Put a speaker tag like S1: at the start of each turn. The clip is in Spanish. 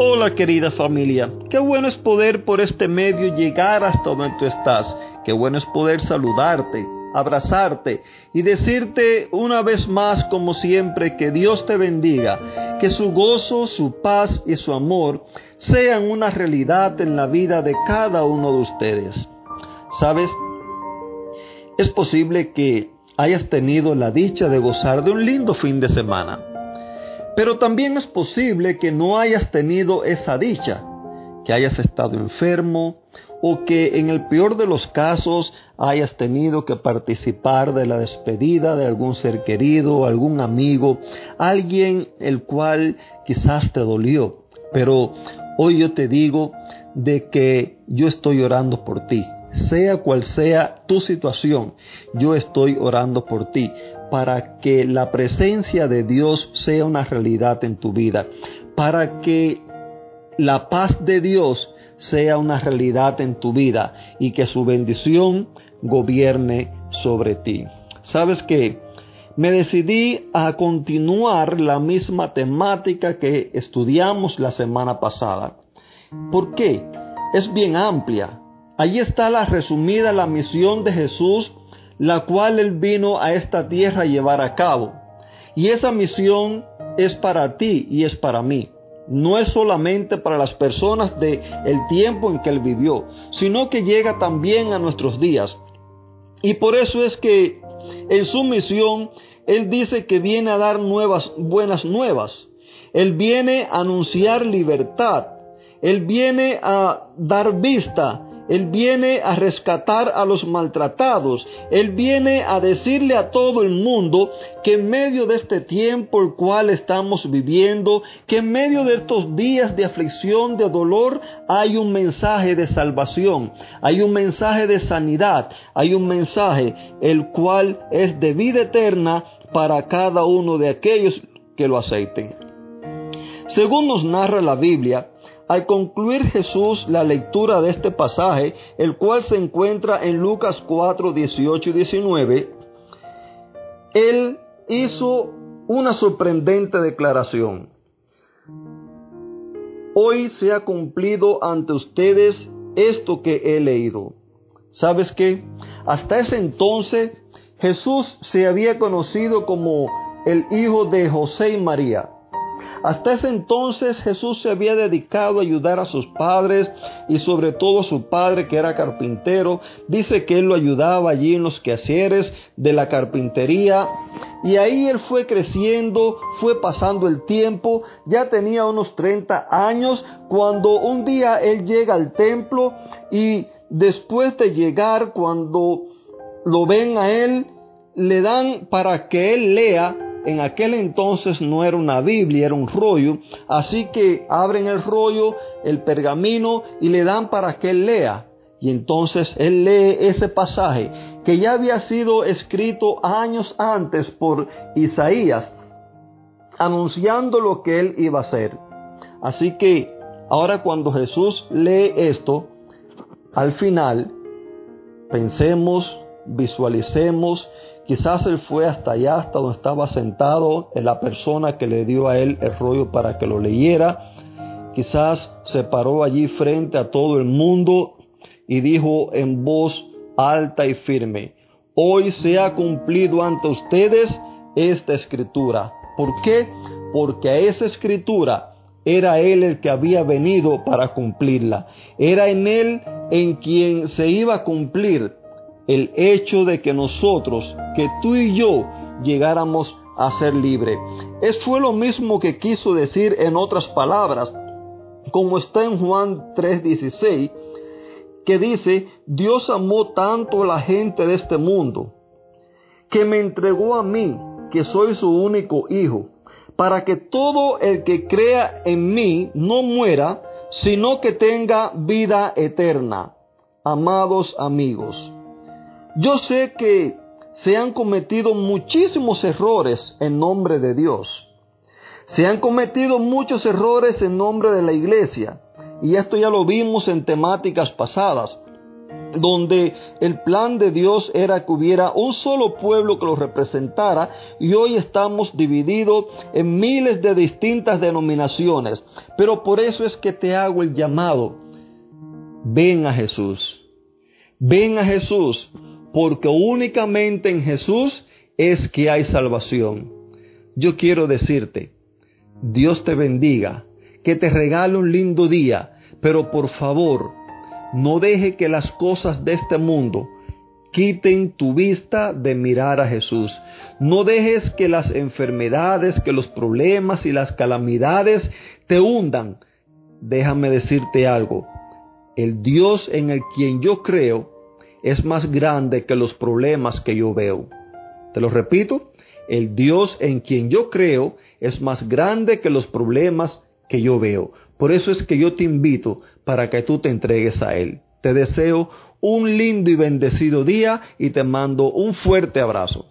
S1: Hola querida familia, qué bueno es poder por este medio llegar hasta donde tú estás, qué bueno es poder saludarte, abrazarte y decirte una vez más como siempre que Dios te bendiga, que su gozo, su paz y su amor sean una realidad en la vida de cada uno de ustedes. ¿Sabes? Es posible que hayas tenido la dicha de gozar de un lindo fin de semana pero también es posible que no hayas tenido esa dicha, que hayas estado enfermo o que en el peor de los casos hayas tenido que participar de la despedida de algún ser querido, algún amigo, alguien el cual quizás te dolió. Pero hoy yo te digo de que yo estoy orando por ti. Sea cual sea tu situación, yo estoy orando por ti para que la presencia de Dios sea una realidad en tu vida, para que la paz de Dios sea una realidad en tu vida y que su bendición gobierne sobre ti. ¿Sabes qué? Me decidí a continuar la misma temática que estudiamos la semana pasada. ¿Por qué? Es bien amplia. Allí está la resumida la misión de Jesús la cual Él vino a esta tierra a llevar a cabo. Y esa misión es para ti y es para mí. No es solamente para las personas de el tiempo en que Él vivió, sino que llega también a nuestros días. Y por eso es que en su misión Él dice que viene a dar nuevas, buenas nuevas. Él viene a anunciar libertad. Él viene a dar vista él viene a rescatar a los maltratados. Él viene a decirle a todo el mundo que en medio de este tiempo el cual estamos viviendo, que en medio de estos días de aflicción, de dolor, hay un mensaje de salvación, hay un mensaje de sanidad, hay un mensaje el cual es de vida eterna para cada uno de aquellos que lo aceiten. Según nos narra la Biblia, al concluir Jesús la lectura de este pasaje, el cual se encuentra en Lucas 4, 18 y 19, Él hizo una sorprendente declaración. Hoy se ha cumplido ante ustedes esto que he leído. ¿Sabes qué? Hasta ese entonces Jesús se había conocido como el hijo de José y María. Hasta ese entonces Jesús se había dedicado a ayudar a sus padres y sobre todo a su padre que era carpintero. Dice que él lo ayudaba allí en los quehaceres de la carpintería. Y ahí él fue creciendo, fue pasando el tiempo, ya tenía unos 30 años cuando un día él llega al templo y después de llegar, cuando lo ven a él, le dan para que él lea en aquel entonces no era una Biblia, era un rollo, así que abren el rollo, el pergamino y le dan para que él lea. Y entonces él lee ese pasaje que ya había sido escrito años antes por Isaías, anunciando lo que él iba a hacer. Así que ahora cuando Jesús lee esto, al final, pensemos, visualicemos Quizás él fue hasta allá, hasta donde estaba sentado, en la persona que le dio a él el rollo para que lo leyera. Quizás se paró allí frente a todo el mundo y dijo en voz alta y firme, hoy se ha cumplido ante ustedes esta escritura. ¿Por qué? Porque a esa escritura era Él el que había venido para cumplirla. Era en Él en quien se iba a cumplir el hecho de que nosotros, que tú y yo, llegáramos a ser libres. Es fue lo mismo que quiso decir en otras palabras, como está en Juan 3:16, que dice, Dios amó tanto a la gente de este mundo, que me entregó a mí, que soy su único hijo, para que todo el que crea en mí no muera, sino que tenga vida eterna. Amados amigos, yo sé que se han cometido muchísimos errores en nombre de Dios. Se han cometido muchos errores en nombre de la iglesia. Y esto ya lo vimos en temáticas pasadas. donde el plan de Dios era que hubiera un solo pueblo que lo representara y hoy estamos divididos en miles de distintas denominaciones. Pero por eso es que te hago el llamado. Ven a Jesús. Ven a Jesús, porque únicamente en Jesús es que hay salvación. Yo quiero decirte, Dios te bendiga, que te regale un lindo día, pero por favor, no deje que las cosas de este mundo quiten tu vista de mirar a Jesús. No dejes que las enfermedades, que los problemas y las calamidades te hundan. Déjame decirte algo. El Dios en el quien yo creo es más grande que los problemas que yo veo. Te lo repito, el Dios en quien yo creo es más grande que los problemas que yo veo. Por eso es que yo te invito para que tú te entregues a Él. Te deseo un lindo y bendecido día y te mando un fuerte abrazo.